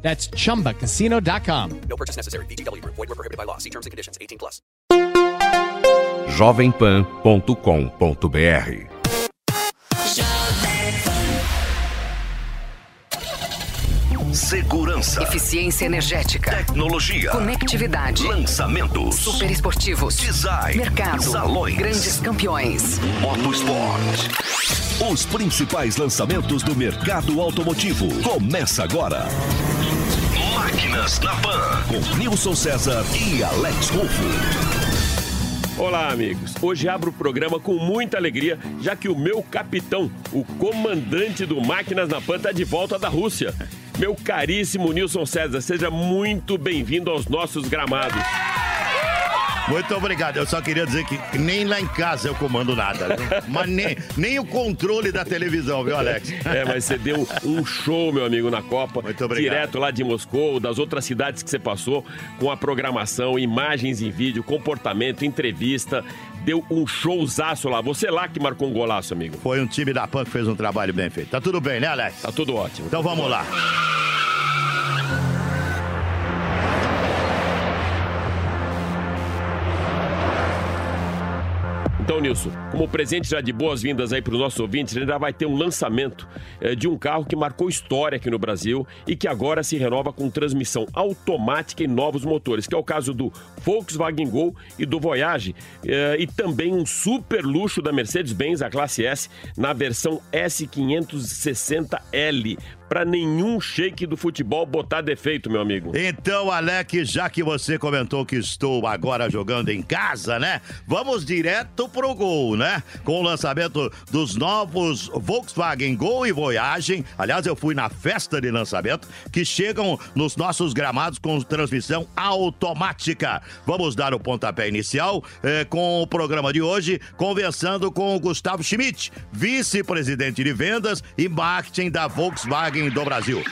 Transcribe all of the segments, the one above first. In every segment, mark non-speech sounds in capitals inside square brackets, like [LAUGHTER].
That's chumbacasino.com. No purchase necessary. BGW. Void were prohibited by law. See terms and conditions. 18 plus. jovempan.com.br Segurança, Eficiência energética. tecnologia, Conectividade. lançamentos, Super esportivos. design, Mercado. salões, Grandes campeões. motosport. Os principais lançamentos do mercado automotivo. Começa agora. Máquinas na Pan, com Nilson César e Alex Rufo. Olá, amigos. Hoje abro o programa com muita alegria, já que o meu capitão, o comandante do Máquinas na Pan, está de volta da Rússia. Meu caríssimo Nilson César, seja muito bem-vindo aos nossos gramados. Muito obrigado. Eu só queria dizer que nem lá em casa eu comando nada. viu? Mas nem, nem o controle da televisão, viu, Alex? É, mas você deu um show, meu amigo, na Copa. Muito obrigado. Direto lá de Moscou, das outras cidades que você passou, com a programação, imagens em vídeo, comportamento, entrevista. Deu um showzaço lá. Você lá que marcou um golaço, amigo. Foi um time da PAN que fez um trabalho bem feito. Tá tudo bem, né, Alex? Tá tudo ótimo. Então vamos lá. Então, Nilson, como presente já de boas-vindas aí para os nossos ouvintes, a gente já vai ter um lançamento eh, de um carro que marcou história aqui no Brasil e que agora se renova com transmissão automática e novos motores, que é o caso do Volkswagen Gol e do Voyage, eh, e também um super luxo da Mercedes-Benz, a classe S, na versão S560L. Para nenhum shake do futebol botar defeito, meu amigo. Então, Alex, já que você comentou que estou agora jogando em casa, né? Vamos direto pro gol, né? Com o lançamento dos novos Volkswagen Gol e Voyage. Aliás, eu fui na festa de lançamento que chegam nos nossos gramados com transmissão automática. Vamos dar o pontapé inicial eh, com o programa de hoje, conversando com o Gustavo Schmidt, vice-presidente de vendas e marketing da Volkswagen do Brasil.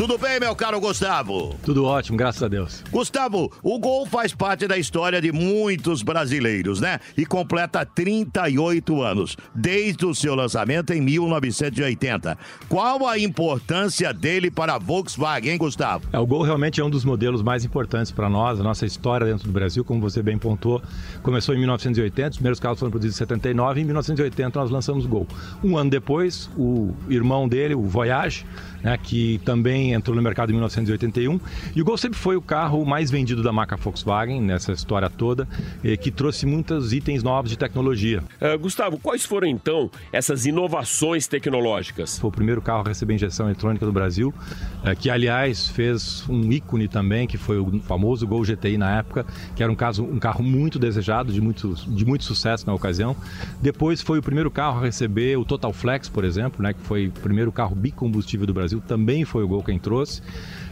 Tudo bem, meu caro Gustavo? Tudo ótimo, graças a Deus. Gustavo, o Gol faz parte da história de muitos brasileiros, né? E completa 38 anos, desde o seu lançamento em 1980. Qual a importância dele para a Volkswagen, hein, Gustavo? É, o Gol realmente é um dos modelos mais importantes para nós, a nossa história dentro do Brasil, como você bem pontuou, começou em 1980, os primeiros carros foram produzidos em 79 e em 1980 nós lançamos o Gol. Um ano depois, o irmão dele, o Voyage, né, que também entrou no mercado em 1981. E o Gol sempre foi o carro mais vendido da marca Volkswagen nessa história toda, eh, que trouxe muitos itens novos de tecnologia. Eh, Gustavo, quais foram então essas inovações tecnológicas? Foi o primeiro carro a receber injeção eletrônica do Brasil, eh, que aliás fez um ícone também, que foi o famoso Gol GTI na época, que era um, caso, um carro muito desejado, de muito, de muito sucesso na ocasião. Depois foi o primeiro carro a receber o Total Flex, por exemplo, né, que foi o primeiro carro bicombustível do Brasil, também foi o Gol quem trouxe.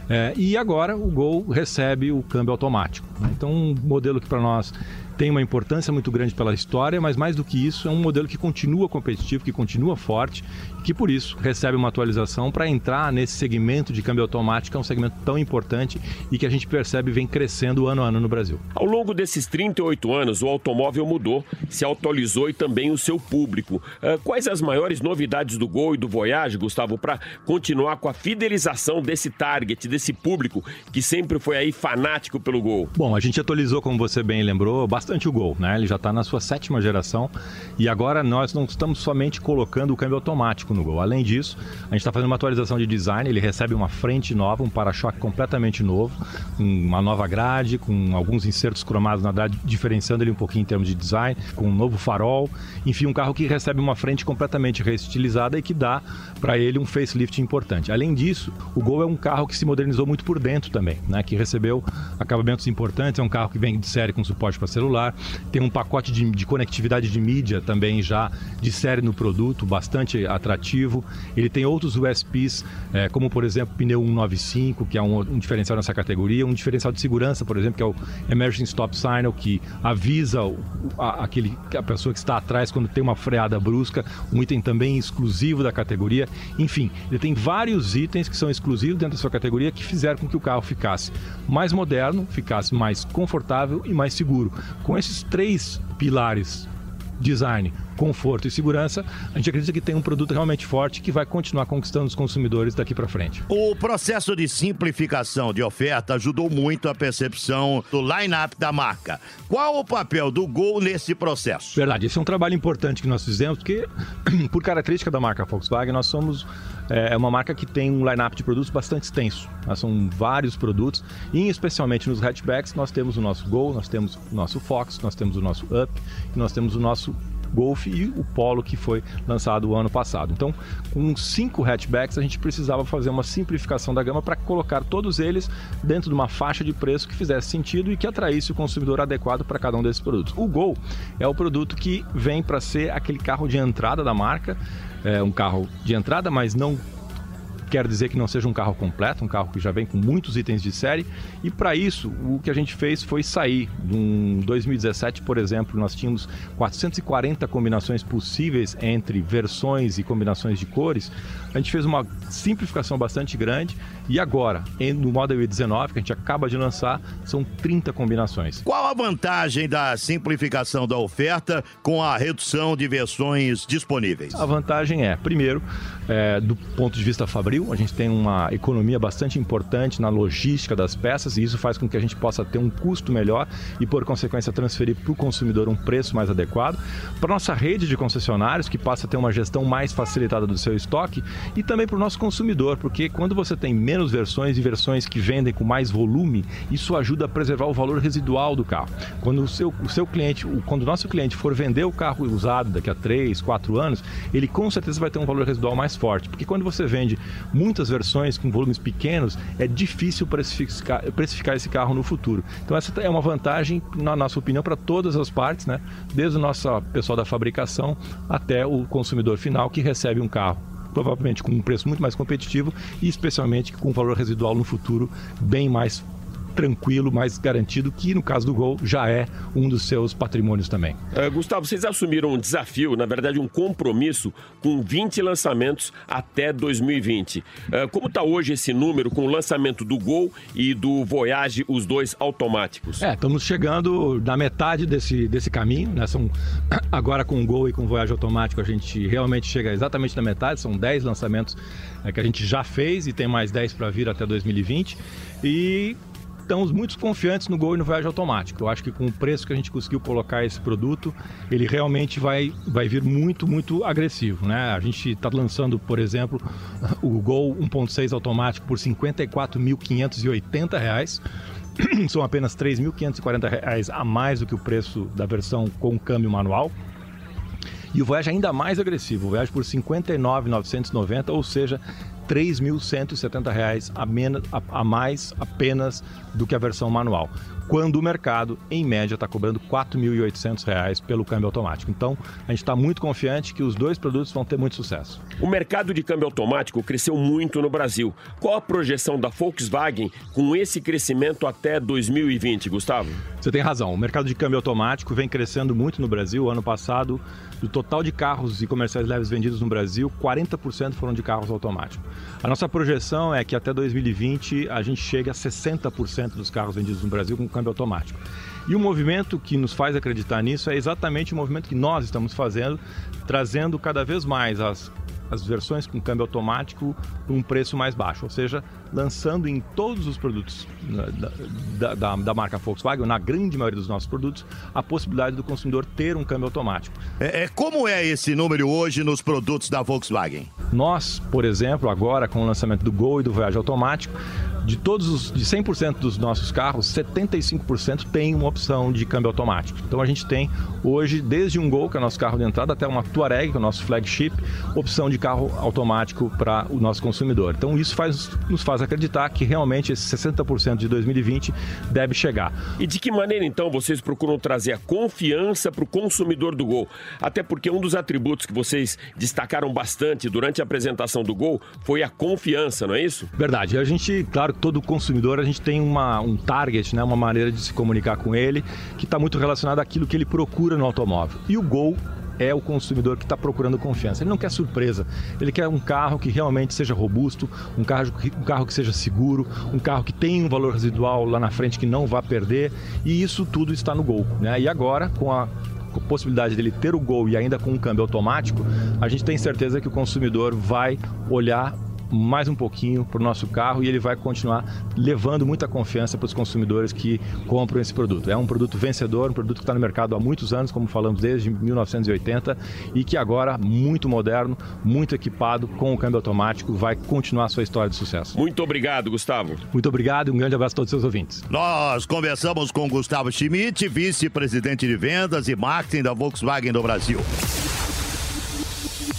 É, e agora o Gol recebe o câmbio automático. né? Então, um modelo que para nós tem uma importância muito grande pela história, mas mais do que isso, é um modelo que continua competitivo, que continua forte que por isso recebe uma atualização para entrar nesse segmento de câmbio automático, que é um segmento tão importante e que a gente percebe vem crescendo ano a ano no Brasil. Ao longo desses 38 anos, o automóvel mudou, se atualizou e também o seu público. Ah, quais as maiores novidades do Gol e do Voyage, Gustavo, para continuar com a fidelização desse target, desse público que sempre foi aí fanático pelo Gol? Bom, a gente atualizou, como você bem lembrou, bastante o Gol, né? Ele já está na sua sétima geração e agora nós não estamos somente colocando o câmbio automático no Gol. Além disso, a gente está fazendo uma atualização de design. Ele recebe uma frente nova, um para-choque completamente novo, uma nova grade, com alguns insertos cromados na grade, diferenciando ele um pouquinho em termos de design, com um novo farol. Enfim, um carro que recebe uma frente completamente reestilizada e que dá para ele um facelift importante. Além disso, o Gol é um carro que se modernizou muito por dentro também, né? Que recebeu acabamentos importantes. É um carro que vem de série com suporte para celular celular, tem um pacote de, de conectividade de mídia também já de série no produto, bastante atrativo. Ele tem outros USPs, é, como por exemplo pneu 195, que é um, um, diferencial nessa categoria, um diferencial de segurança, por exemplo, que é o Emergency Stop Signal, que avisa o, a, aquele, a pessoa que está atrás quando tem uma freada brusca, um item também exclusivo da categoria. Enfim, ele tem vários itens que são exclusivos dentro da sua categoria que fizeram com que o carro ficasse mais moderno, ficasse mais confortável e mais seguro. Com esses três pilares design, conforto e segurança, a gente acredita que tem um produto realmente forte que vai continuar conquistando os consumidores daqui para frente. O processo de simplificação de oferta ajudou muito a percepção do line-up da marca. Qual o papel do Gol nesse processo? Verdade, esse é um trabalho importante que nós fizemos, porque [CLEARS THROAT] por característica da marca Volkswagen, nós somos é uma marca que tem um line-up de produtos bastante extenso. São vários produtos, e especialmente nos hatchbacks, nós temos o nosso Gol, nós temos o nosso Fox, nós temos o nosso Up, e nós temos o nosso Golf e o Polo que foi lançado o ano passado. Então, com cinco hatchbacks, a gente precisava fazer uma simplificação da gama para colocar todos eles dentro de uma faixa de preço que fizesse sentido e que atraísse o consumidor adequado para cada um desses produtos. O Gol é o produto que vem para ser aquele carro de entrada da marca, é um carro de entrada, mas não quer dizer que não seja um carro completo, um carro que já vem com muitos itens de série. E para isso, o que a gente fez foi sair. Em 2017, por exemplo, nós tínhamos 440 combinações possíveis entre versões e combinações de cores. A gente fez uma simplificação bastante grande e agora, no Model E19, que a gente acaba de lançar, são 30 combinações. Qual a vantagem da simplificação da oferta com a redução de versões disponíveis? A vantagem é, primeiro, é, do ponto de vista fabril, a gente tem uma economia bastante importante na logística das peças e isso faz com que a gente possa ter um custo melhor e, por consequência, transferir para o consumidor um preço mais adequado. Para nossa rede de concessionários, que passa a ter uma gestão mais facilitada do seu estoque e também para o nosso consumidor, porque quando você tem menos versões e versões que vendem com mais volume, isso ajuda a preservar o valor residual do carro. Quando o seu, o seu cliente, quando o nosso cliente for vender o carro usado daqui a 3, 4 anos, ele com certeza vai ter um valor residual mais forte, porque quando você vende muitas versões com volumes pequenos, é difícil precificar, precificar esse carro no futuro. Então essa é uma vantagem, na nossa opinião, para todas as partes, né? Desde o nosso pessoal da fabricação até o consumidor final que recebe um carro provavelmente com um preço muito mais competitivo e especialmente com um valor residual no futuro bem mais tranquilo, mais garantido, que no caso do Gol já é um dos seus patrimônios também. Uh, Gustavo, vocês assumiram um desafio, na verdade um compromisso com 20 lançamentos até 2020. Uh, eh, como está hoje esse número com o lançamento do Gol e do Voyage, os dois automáticos? É, estamos chegando na metade desse, desse caminho, né? São, [CLEARS THROAT] agora com o Gol e com o Voyage automático a gente realmente chega exatamente na metade, são 10 lançamentos é, que a gente já fez e tem mais 10 para vir até 2020. E estamos muito confiantes no Gol e no Voyage automático. Eu acho que com o preço que a gente conseguiu colocar esse produto, ele realmente vai, vai vir muito, muito agressivo. Né? A gente está lançando, por exemplo, [LAUGHS] o Gol 1.6 automático por R$ 54.580 [CLEARS THROAT] são apenas R$ 3.540 a mais do que o preço da versão com câmbio manual. E o Voyage ainda mais agressivo, o Voyage por R$ 59.990, ou seja, R$ 3.170 a, menos, a, a mais apenas do que a versão manual quando o mercado, em média, está cobrando R$ 4.800 pelo câmbio automático. Então, a gente está muito confiante que os dois produtos vão ter muito sucesso. O mercado de câmbio automático cresceu muito no Brasil. Qual a projeção da Volkswagen com esse crescimento até 2020, Gustavo? Você tem razão. O mercado de câmbio automático vem crescendo muito no Brasil. Ano passado, do total de carros e comerciais leves vendidos no Brasil, 40% foram de carros automáticos. A nossa projeção é que até 2020 a gente chegue a 60% dos carros vendidos no Brasil com câmbio automático. E o movimento que nos faz acreditar nisso é exatamente o movimento que nós estamos fazendo, trazendo cada vez mais as as versões com câmbio automático por um preço mais baixo, ou seja, lançando em todos os produtos da, da, da, marca Volkswagen, na grande maioria dos nossos produtos, a possibilidade do consumidor ter um câmbio automático. É, é, como é esse número hoje nos produtos da Volkswagen? Nós, por exemplo, agora com o lançamento do Gol e do Voyage automático, de todos os de 100% dos nossos carros, 75% tem uma opção de câmbio automático. Então a gente tem hoje desde um Gol, que é o nosso carro de entrada, até uma Touareg, que é o nosso flagship, opção de carro automático para o nosso consumidor. Então isso faz, nos faz acreditar que realmente esse 60% de 2020 deve chegar. E de que maneira então vocês procuram trazer a confiança para o consumidor do Gol? Até porque um dos atributos que vocês destacaram bastante durante a apresentação do Gol foi a confiança, não é isso? Verdade. A gente, claro, todo consumidor, a gente tem uma, um target, né, uma maneira de se comunicar com ele que está muito relacionado àquilo que ele procura no automóvel. E o Gol é o consumidor que está procurando confiança. Ele não quer surpresa. Ele quer um carro que realmente seja robusto, um carro, um carro que seja seguro, um carro que tenha um valor residual lá na frente que não vá perder. E isso tudo está no Gol. Né? E agora, com a com a possibilidade dele ter o Gol e ainda com um câmbio automático, a gente tem certeza que o consumidor vai olhar mais um pouquinho para o nosso carro e ele vai continuar levando muita confiança para os consumidores que compram esse produto. É um produto vencedor, um produto que está no mercado há muitos anos, como falamos desde 1980, e que agora, muito moderno, muito equipado, com o câmbio automático, vai continuar a sua história de sucesso. Muito obrigado, Gustavo. Muito obrigado e um grande abraço a todos os seus ouvintes. Nós conversamos com Gustavo Schmidt, vice-presidente de vendas e marketing da Volkswagen do Brasil.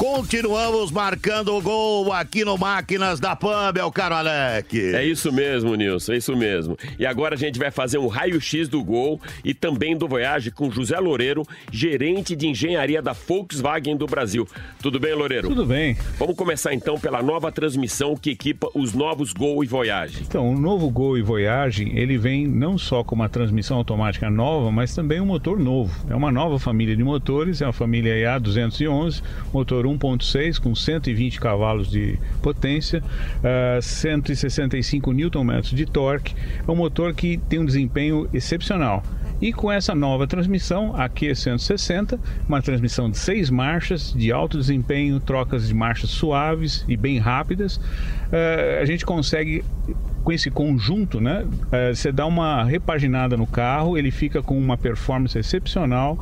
Continuamos marcando o gol aqui no Máquinas da Pan, meu caro Alec. É isso mesmo, Nilson, é isso mesmo. E agora a gente vai fazer um raio-x do gol e também do Voyage com José Loureiro, gerente de engenharia da Volkswagen do Brasil. Tudo bem, Loureiro? Tudo bem. Vamos começar então pela nova transmissão que equipa os novos Gol e Voyage. Então, o novo Gol e Voyage, ele vem não só com uma transmissão automática nova, mas também um motor novo. É uma nova família de motores, é a família EA211, motor 1.6 com 120 cavalos de potência, uh, 165 Nm de torque. É um motor que tem um desempenho excepcional. E com essa nova transmissão, a Q160, uma transmissão de seis marchas, de alto desempenho, trocas de marchas suaves e bem rápidas, uh, a gente consegue com esse conjunto, né? Uh, você dá uma repaginada no carro, ele fica com uma performance excepcional,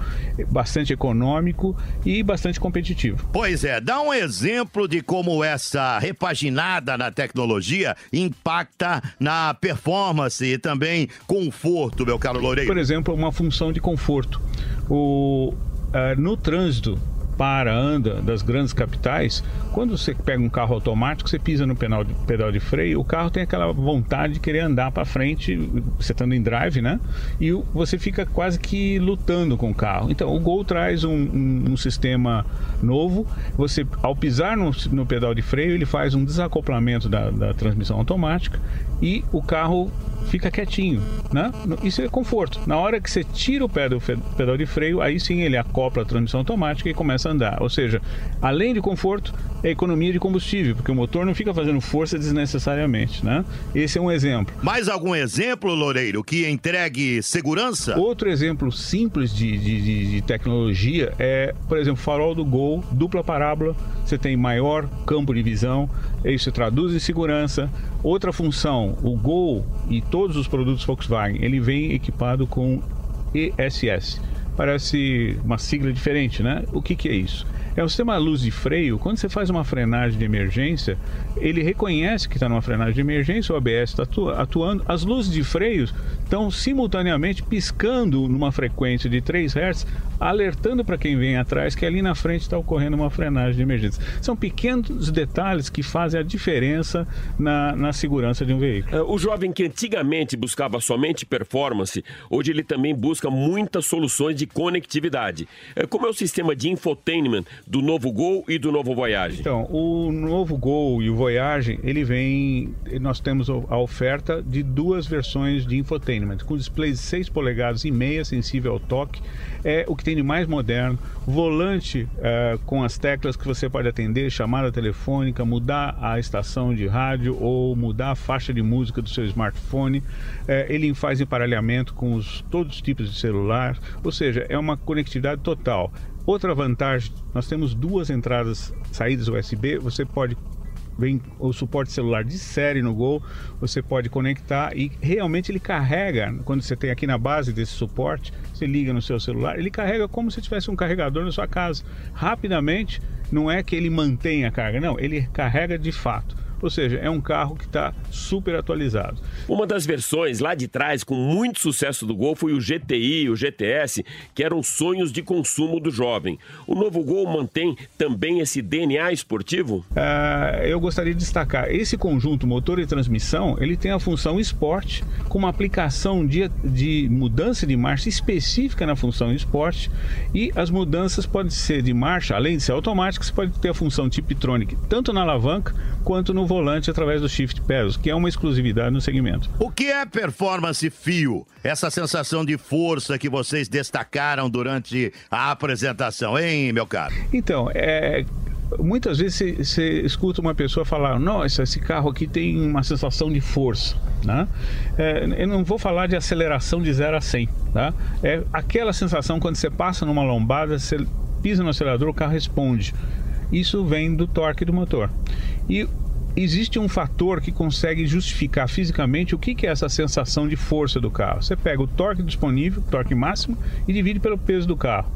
bastante econômico e bastante competitivo. Pois é, dá um exemplo de como essa repaginada na tecnologia impacta na performance e também conforto, meu caro Loureiro. Por exemplo, uma função de conforto. O, uh, no trânsito, para, anda das grandes capitais, quando você pega um carro automático, você pisa no pedal de, pedal de freio, o carro tem aquela vontade de querer andar para frente, você estando em drive, né? E você fica quase que lutando com o carro. Então, o Gol traz um, um, um sistema novo. Você, ao pisar no, no, pedal de freio, ele faz um desacoplamento da, da transmissão automática e o carro fica quietinho, né? Isso é conforto. Na hora que você tira o pé do pedal de freio, aí sim ele acopla a transmissão automática e começa a andar. Ou seja, além de conforto, é economia de combustível, porque o motor não fica fazendo força desnecessariamente, né? Esse é um exemplo. Mais algum exemplo, Loureiro, que entregue segurança? Outro exemplo simples de, de, de tecnologia é, por exemplo, farol do Gol, dupla parábola, você tem maior campo de visão, isso traduz em segurança. Outra função, o Gol e todos os produtos Volkswagen, ele vem equipado com ESS. Parece uma sigla diferente, né? O que, que é isso? É o sistema luz de freio. Quando você faz uma frenagem de emergência, ele reconhece que está numa frenagem de emergência, o ABS está atuando. As luzes de freio estão simultaneamente piscando numa frequência de 3 Hz, alertando para quem vem atrás que ali na frente está ocorrendo uma frenagem de emergência. São pequenos detalhes que fazem a diferença na, na segurança de um veículo. O jovem que antigamente buscava somente performance, hoje ele também busca muitas soluções de conectividade. Como é o sistema de infotainment do novo Gol e do novo Voyage? Então, o novo Gol e o Voyage, ele vem, nós temos a oferta de duas versões de infotainment, com displays de 6 polegadas e meia, sensível ao toque, é o que tem de mais moderno, volante uh, com as teclas que você pode atender, chamada telefônica, mudar a estação de rádio ou mudar a faixa de música do seu smartphone, uh, ele faz emparelhamento com os, todos os tipos de celular, ou seja, é uma conectividade total. Outra vantagem, nós temos duas entradas, saídas USB, você pode vem o suporte celular de série no Gol, você pode conectar e realmente ele carrega, quando você tem aqui na base desse suporte, você liga no seu celular, ele carrega como se tivesse um carregador na sua casa. Rapidamente, não é que ele mantém a carga, não, ele carrega de fato. Ou seja, é um carro que está super atualizado. Uma das versões lá de trás com muito sucesso do Gol foi o GTI, o GTS, que eram sonhos de consumo do jovem. O novo Gol mantém também esse DNA esportivo? Ah, eu gostaria de destacar esse conjunto motor e transmissão. Ele tem a função esporte com uma aplicação de, de mudança de marcha específica na função esporte e as mudanças podem ser de marcha, além de ser automáticas, pode ter a função Tiptronic tanto na alavanca quanto no volante através do Shift Pedals, que é uma exclusividade no segmento. O que é performance fio? Essa sensação de força que vocês destacaram durante a apresentação, hein, meu caro? Então, é, muitas vezes você escuta uma pessoa falar: Nossa, esse carro aqui tem uma sensação de força. Né? É, eu não vou falar de aceleração de 0 a 100. Tá? É aquela sensação quando você passa numa lombada, você pisa no acelerador, o carro responde. Isso vem do torque do motor. E existe um fator que consegue justificar fisicamente o que, é essa sensação de força do carro. Você pega o torque disponível, torque máximo, e divide pelo peso do carro.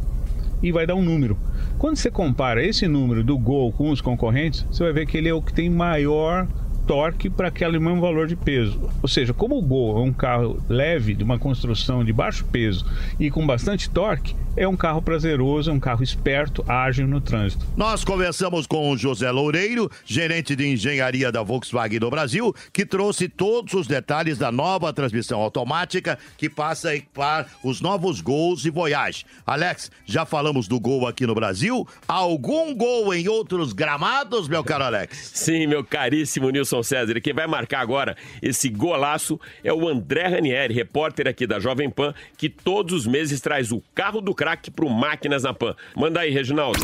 E vai dar um número. Quando você compara esse número do Gol com os concorrentes, você vai ver que ele é o que tem maior torque para aquele mesmo valor de peso. Ou seja, como o Gol é um carro leve, de uma construção de baixo peso e com bastante torque, é um carro prazeroso, é um carro esperto, ágil no trânsito. Nós conversamos com o José Loureiro, gerente de engenharia da Volkswagen do Brasil, que trouxe todos os detalhes da nova transmissão automática que passa a equipar os novos Gols e Voyage. Alex, já falamos do Gol aqui no Brasil. Algum gol em outros gramados, meu caro Alex? Sim, meu caríssimo Nilson César. E quem vai marcar agora esse golaço é o André Ranieri, repórter aqui da Jovem Pan, que todos os meses traz o carro do craque pro Máquinas na Pan. Manda aí, Reginaldo.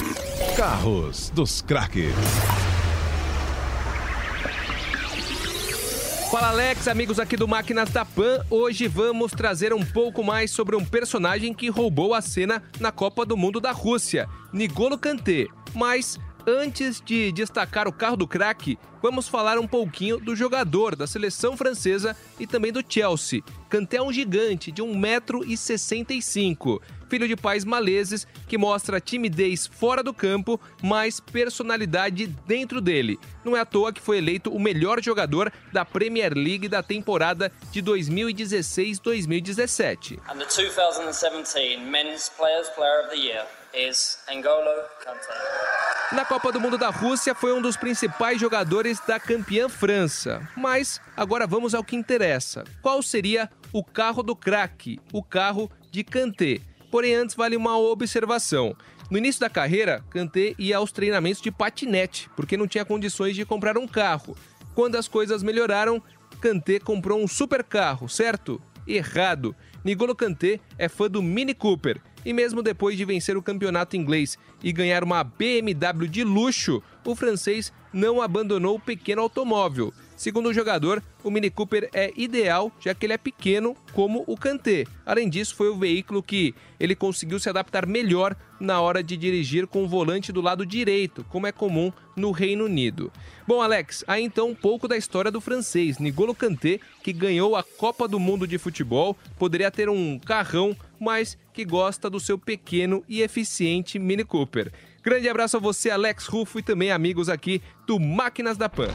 Carros dos craques. Fala Alex, amigos aqui do Máquinas da Pan. Hoje vamos trazer um pouco mais sobre um personagem que roubou a cena na Copa do Mundo da Rússia, Nigolo Kanté. Mas antes de destacar o carro do craque, vamos falar um pouquinho do jogador da seleção francesa e também do Chelsea. Kanté é um gigante de 1,65m, filho de pais maleses que mostra timidez fora do campo, mas personalidade dentro dele. Não é à toa que foi eleito o melhor jogador da Premier League da temporada de 2016-2017. And the 2017 Men's Players Player of the Year is N'Golo Kanté. Na Copa do Mundo da Rússia foi um dos principais jogadores da campeã França. Mas agora vamos ao que interessa. Qual seria o carro do craque, o carro de Kanté? Porém, antes vale uma observação. No início da carreira, Kanté ia aos treinamentos de patinete, porque não tinha condições de comprar um carro. Quando as coisas melhoraram, Kanté comprou um supercarro, certo? Errado. Nigolo Kanté é fã do Mini Cooper e mesmo depois de vencer o campeonato inglês e ganhar uma BMW de luxo, o francês não abandonou o pequeno automóvel. Segundo o jogador, o Mini Cooper é ideal, já que ele é pequeno, como o Kanté. Além disso, foi o veículo que ele conseguiu se adaptar melhor na hora de dirigir com o volante do lado direito, como é comum no Reino Unido. Bom, Alex, aí então um pouco da história do francês Nigolo Kanté, que ganhou a Copa do Mundo de Futebol, poderia ter um carrão, mas que gosta do seu pequeno e eficiente Mini Cooper. Grande abraço a você, Alex Rufo, e também amigos aqui do Máquinas da Pan.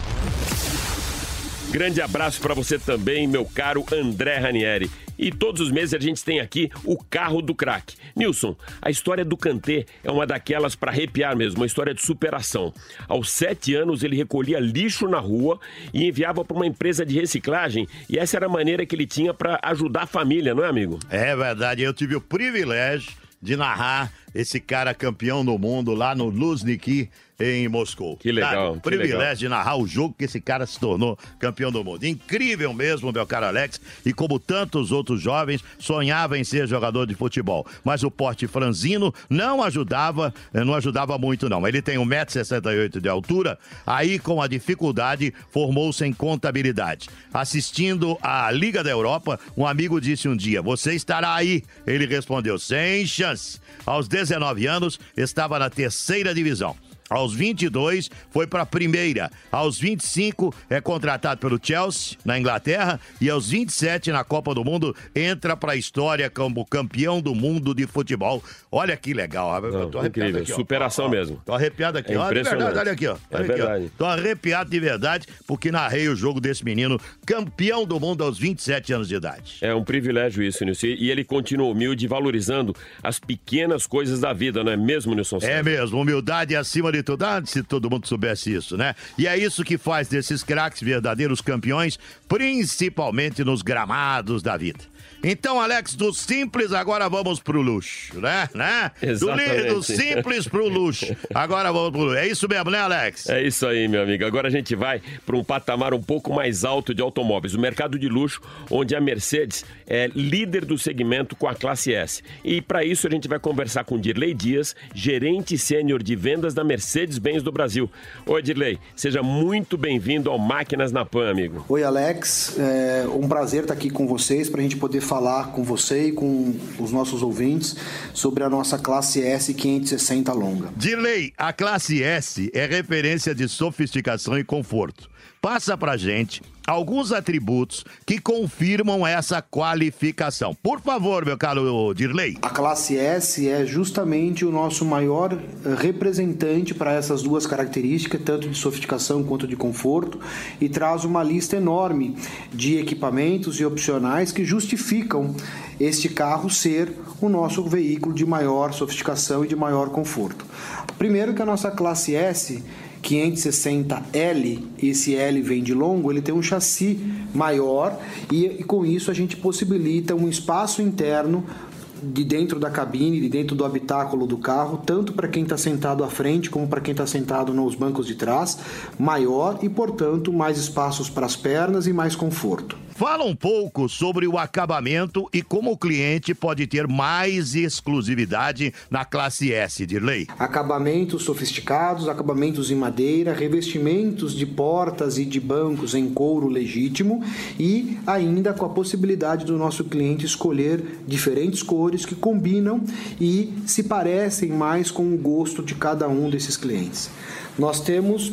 Grande abraço para você também, meu caro André Ranieri. E todos os meses a gente tem aqui o carro do craque. Nilson, a história do Kanté é uma daquelas para arrepiar mesmo, uma história de superação. Aos sete anos ele recolhia lixo na rua e enviava para uma empresa de reciclagem e essa era a maneira que ele tinha para ajudar a família, não é, amigo? É verdade, eu tive o privilégio de narrar esse cara campeão do mundo lá no Luzhniki, em Moscou. Que legal, Cara, que privilégio legal. de narrar o jogo que esse cara se tornou campeão do mundo. Incrível mesmo, meu caro Alex. E como tantos outros jovens, sonhava em ser jogador de futebol. Mas o porte franzino não ajudava, eh, não ajudava muito não. Ele tem 1,68m de altura, aí com a dificuldade formou-se em contabilidade. Assistindo à Liga da Europa, um amigo disse um dia, você estará aí. Ele respondeu, sem chance. Aos 19 anos, estava na terceira divisão. Aos 22 foi para a primeira. Aos 25 é contratado pelo Chelsea na Inglaterra e aos 27 na Copa do Mundo entra para a história como campeão do mundo de futebol. Olha que legal. Eu tô arrepiado incrível, aqui, superação Ó, mesmo. Tô arrepiado aqui. É ó, de verdade, olha aqui, ó. É Olha aqui, ó. verdade. Tô arrepiado de verdade porque narrei o jogo desse menino, campeão do mundo aos 27 anos de idade. É um privilégio isso, Nilson. E ele continua humilde, valorizando as pequenas coisas da vida, não é mesmo, Nilson? É mesmo, humildade acima de tudo. Ah, se todo mundo soubesse isso, né? E é isso que faz desses craques verdadeiros campeões, principalmente nos gramados da vida. Então, Alex, do simples agora vamos pro luxo, né? né? Do, Exatamente. do simples pro luxo. Agora vamos pro luxo. É isso mesmo, né, Alex? É isso aí, meu amigo. Agora a gente vai para um patamar um pouco mais alto de automóveis, o mercado de luxo, onde a Mercedes é líder do segmento com a classe S. E para isso a gente vai conversar com Dirley Dias, gerente sênior de vendas da Mercedes-Benz do Brasil. Oi, Dirley, seja muito bem-vindo ao Máquinas na Pan, amigo. Oi, Alex. É um prazer estar aqui com vocês para a gente poder falar com você e com os nossos ouvintes sobre a nossa classe S 560 longa. Dirley, a classe S é referência de sofisticação e conforto. Passa pra gente alguns atributos que confirmam essa qualificação. Por favor, meu caro Dirley. A classe S é justamente o nosso maior eh, representante para essas duas características, tanto de sofisticação quanto de conforto, e traz uma lista enorme de equipamentos e opcionais que justificam este carro ser o nosso veículo de maior sofisticação e de maior conforto. Primeiro que a nossa classe S 560L, esse L vem de longo, ele tem um chassi maior e, e com isso a gente possibilita um espaço interno de dentro da cabine, de dentro do habitáculo do carro, tanto para quem está sentado à frente como para quem está sentado nos bancos de trás, maior e, portanto, mais espaços para as pernas e mais conforto. Fala um pouco sobre o acabamento e como o cliente pode ter mais exclusividade na classe S, Dirley. Acabamentos sofisticados, acabamentos em madeira, revestimentos de portas e de bancos em couro legítimo e ainda com a possibilidade do nosso cliente escolher diferentes cores que combinam e se parecem mais com o gosto de cada um desses clientes. Nós temos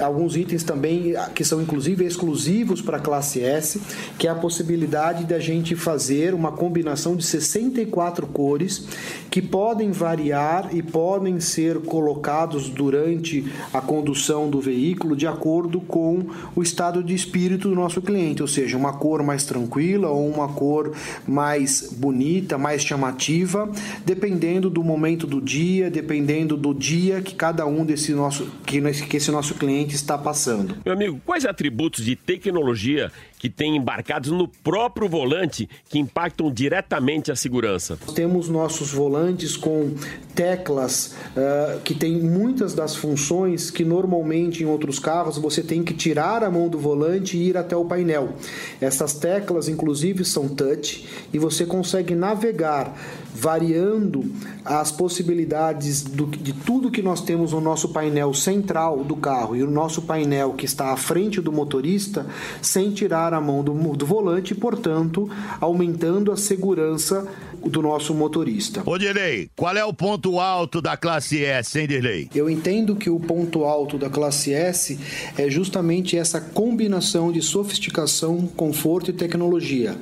alguns itens também ah, que são inclusive exclusivos para a classe S, que é a possibilidade da gente fazer uma combinação de 64 cores que podem variar e podem ser colocados durante a condução do veículo de acordo com o estado de espírito do nosso cliente, ou seja, uma cor mais tranquila ou uma cor mais bonita, mais chamativa, dependendo do momento do dia, dependendo do dia que cada um desse nosso que, que esse nosso cliente está passando. Meu amigo, quais atributos de tecnologia que tem embarcados no próprio volante que impactam diretamente a segurança? Temos nossos volantes com teclas ah, que tem muitas das funções que normalmente em outros carros você tem que tirar a mão do volante e ir até o painel. Essas teclas, inclusive, são touch e você consegue navegar variando as possibilidades do- de tudo que nós temos no nosso painel central do carro e o nosso painel que está à frente do motorista sem tirar a mão do, do volante e, portanto, aumentando a segurança do nosso motorista. Ô, Dirley, qual é o ponto alto da classe S, hein, Dirley? Eu entendo que o ponto alto da classe S é justamente essa combinação de sofisticação, conforto e tecnologia.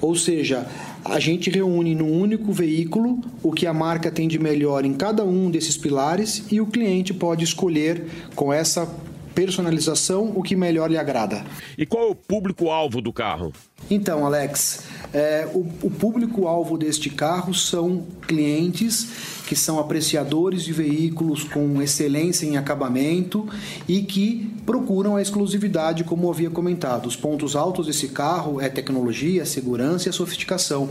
Ou seja, a gente reúne num único veículo o que a marca tem de melhor em cada um desses pilares e o cliente pode escolher com essa personalização o que melhor lhe agrada. E qual é o público-alvo do carro? Então, Alex, é, o, o público-alvo deste carro são clientes que são apreciadores de veículos com excelência em acabamento e que procuram a exclusividade, como eu havia comentado. Os pontos altos desse carro é tecnologia, segurança e a sofisticação.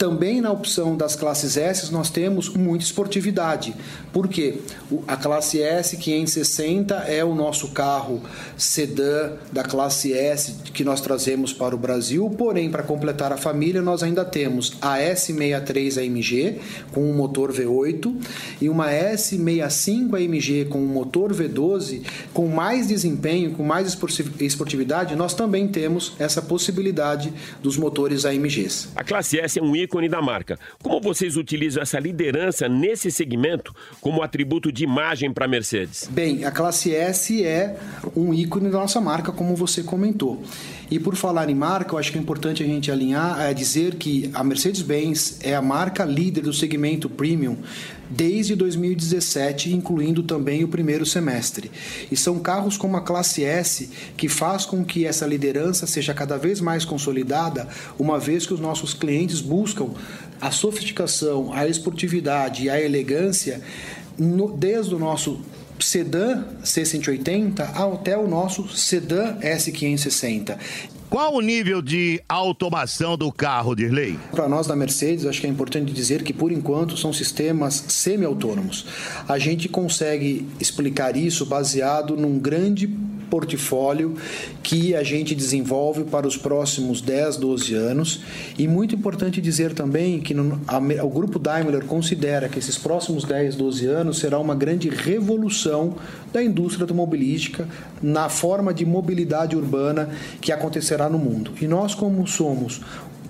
Também na opção das classes S nós temos muita esportividade. Por quê? O- A classe S 560 é o nosso carro sedã da classe S que nós trazemos para o Brasil, porém para completar a família nós ainda temos a S63 AMG com um motor V8 e uma S65 AMG com um motor V12 com mais desempenho, com mais esporti- esportividade, nós também temos essa possibilidade dos motores AMGs. A classe S é um ícone ícone da marca. Como vocês utilizam essa liderança nesse segmento como atributo de imagem para a Mercedes? Bem, a classe S é um ícone da nossa marca, como você comentou. E por falar em marca, eu acho que é importante a gente alinhar, é dizer que a Mercedes-Benz é a marca líder do segmento premium desde 2017, incluindo também o primeiro semestre. E são carros como a classe S que faz com que essa liderança seja cada vez mais consolidada, uma vez que os nossos clientes buscam a sofisticação, a esportividade e a elegância no, desde o nosso sedã C180 até o nosso sedã S560. Qual o nível de automação do carro, Dirley? Para nós da Mercedes, acho que é importante dizer que, por enquanto, são sistemas semi-autônomos. A gente consegue explicar isso baseado num grande portfólio que a gente desenvolve para os próximos 10, 12 anos. E muito importante dizer também que no, a, o grupo Daimler considera que esses próximos 10, 12 anos será uma grande revolução da indústria automobilística na forma de mobilidade urbana que acontecerá no mundo. E nós, como somos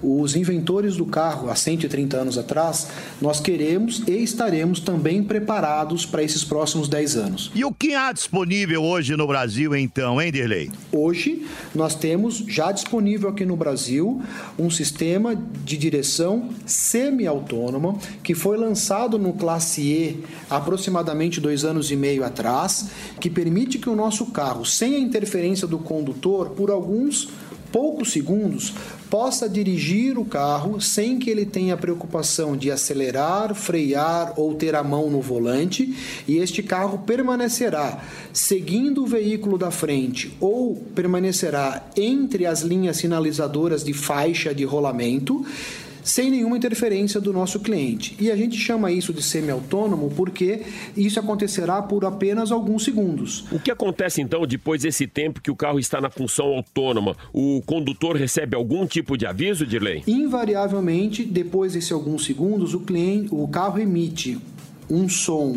os inventores do carro há 130 anos atrás, nós queremos e estaremos também preparados para esses próximos 10 anos. E o que há disponível hoje no Brasil, então, hein, Dirley? Hoje, nós temos já disponível aqui no Brasil um sistema de direção semi-autônoma que foi lançado no Classe E aproximadamente dois anos e meio atrás, que permite que o nosso carro, sem a interferência do condutor, por alguns poucos segundos, possa dirigir o carro sem que ele tenha preocupação de acelerar, frear ou ter a mão no volante, e este carro permanecerá seguindo o veículo da frente ou permanecerá entre as linhas sinalizadoras de faixa de rolamento sem nenhuma interferência do nosso cliente. E a gente chama isso de semi-autônomo porque isso acontecerá por apenas alguns segundos. O que acontece então depois desse tempo que o carro está na função autônoma? O condutor recebe algum tipo de aviso de lei? Invariavelmente, depois desses alguns segundos, o cliente, o carro emite um som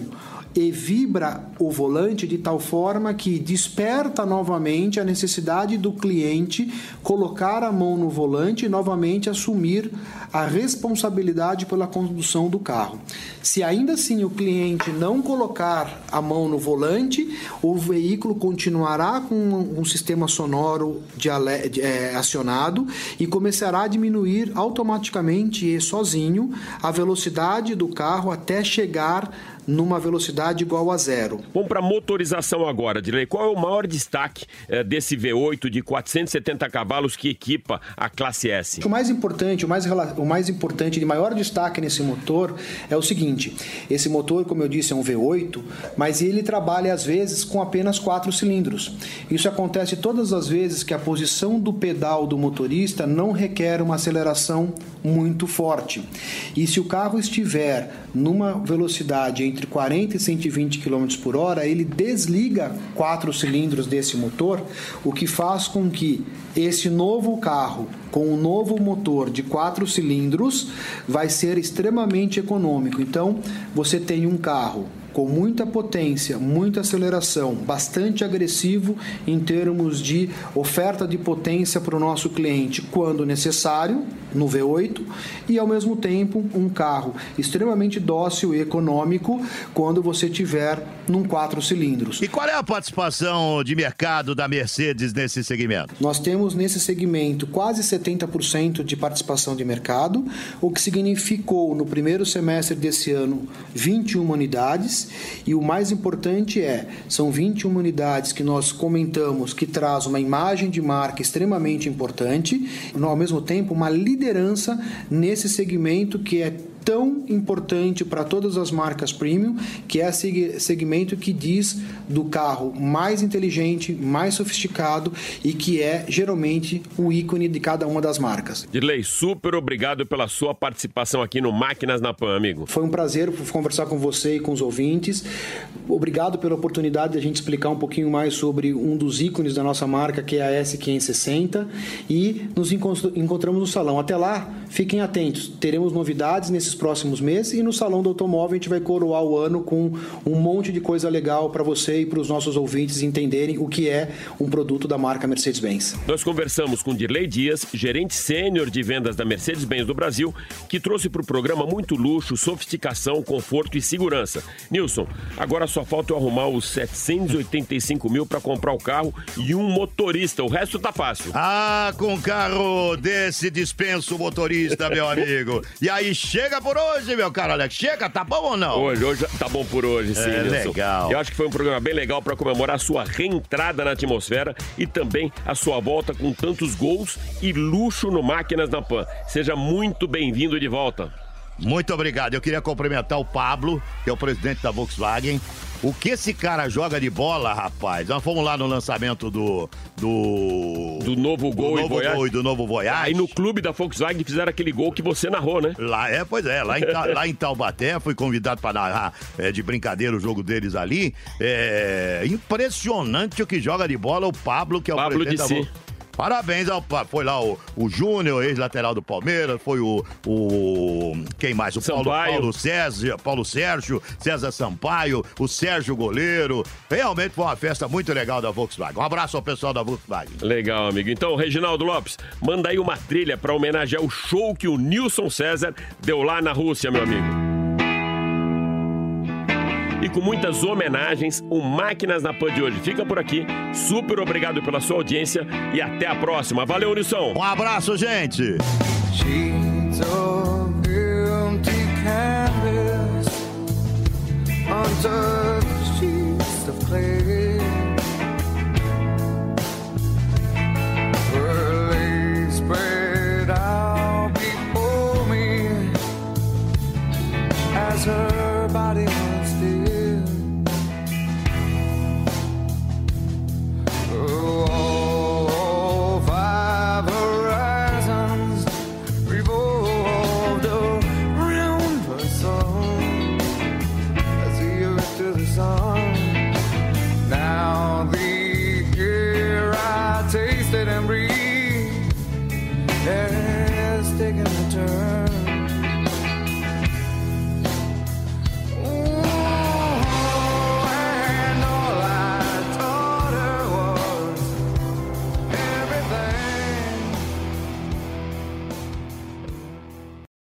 e vibra o volante de tal forma que desperta novamente a necessidade do cliente colocar a mão no volante e novamente assumir a responsabilidade pela condução do carro. Se ainda assim o cliente não colocar a mão no volante, o veículo continuará com um sistema sonoro de, de é, acionado e começará a diminuir automaticamente e sozinho a velocidade do carro até chegar numa velocidade igual a zero. Vamos para motorização agora, Dilei. Qual é o maior destaque é, desse V8 de 470 cavalos que equipa a classe S? O mais importante, o mais, o mais importante de maior destaque nesse motor é o seguinte: esse motor, como eu disse, é um V8, mas ele trabalha às vezes com apenas quatro cilindros. Isso acontece todas as vezes que a posição do pedal do motorista não requer uma aceleração muito forte. E se o carro estiver numa velocidade entre 40 e 120 km por hora, ele desliga quatro cilindros desse motor, o que faz com que esse novo carro com um novo motor de quatro cilindros vai ser extremamente econômico. Então, você tem um carro com muita potência, muita aceleração, bastante agressivo em termos de oferta de potência para o nosso cliente quando necessário, no V8, e ao mesmo tempo um carro extremamente dócil e econômico quando você tiver num quatro cilindros. E qual é a participação de mercado da Mercedes nesse segmento? Nós temos nesse segmento quase 70% de participação de mercado, o que significou no primeiro semestre desse ano 21 unidades e o mais importante é, são 21 unidades que nós comentamos que traz uma imagem de marca extremamente importante, e ao mesmo tempo uma liderança nesse segmento que é tão importante para todas as marcas premium, que é esse segmento que diz do carro mais inteligente, mais sofisticado e que é geralmente o ícone de cada uma das marcas. Dirley, super obrigado pela sua participação aqui no Máquinas na Pan, amigo. Foi um prazer conversar com você e com os ouvintes. Obrigado pela oportunidade de a gente explicar um pouquinho mais sobre um dos ícones da nossa marca, que é a S560, e nos encontramos no salão. Até lá, fiquem atentos. Teremos novidades nesses nesses próximos meses e no Salão do Automóvel a gente vai coroar o ano com um monte de coisa legal para você e para os nossos ouvintes entenderem o que é um produto da marca Mercedes-Benz. Nós conversamos com Dirley Dias, gerente sênior de vendas da Mercedes-Benz do Brasil, que trouxe para o programa muito luxo, sofisticação, conforto e segurança. Nilson, agora só falta eu arrumar os 785 mil para comprar o carro e um motorista. O resto tá fácil. Ah, com carro desse dispenso motorista, meu amigo. E aí, chega por hoje, meu caro Alex. Chega, tá bom ou não? Hoje, hoje tá bom por hoje, sim, É, Nilson. legal. Eu acho que foi um programa bem legal para comemorar a sua reentrada na atmosfera e também a sua volta com tantos gols e luxo no Máquinas na Pan. Seja muito bem-vindo de volta. Muito obrigado. Eu queria cumprimentar o Pablo, que é o presidente da Volkswagen. O que esse cara joga de bola, rapaz? Nós fomos lá no lançamento do. Do, do novo Gol do e novo Voyage. Gol e do novo Voyage. Aí no clube da Volkswagen fizeram aquele gol que você narrou, né? Lá é, pois é, lá em, [LAUGHS] lá em Taubaté, fui convidado para narrar é, de brincadeira o jogo deles ali. É impressionante o que joga de bola o Pablo, que é o Pablo presidente da si. Vol- Parabéns ao foi lá o, o Júnior, ex-lateral do Palmeiras, foi o, o quem mais? O Paulo. Paulo César, Paulo Sérgio, César Sampaio, o Sérgio Goleiro. Realmente foi uma festa muito legal da Volkswagen. Um abraço ao pessoal da Volkswagen. Legal, amigo. Então, Reginaldo Lopes, manda aí uma trilha para homenagear o show que o Nilson César deu lá na Rússia, meu amigo. E com muitas homenagens, o Máquinas na Pan de hoje fica por aqui. Super obrigado pela sua audiência e até a próxima. Valeu, Nilson. Um abraço, gente.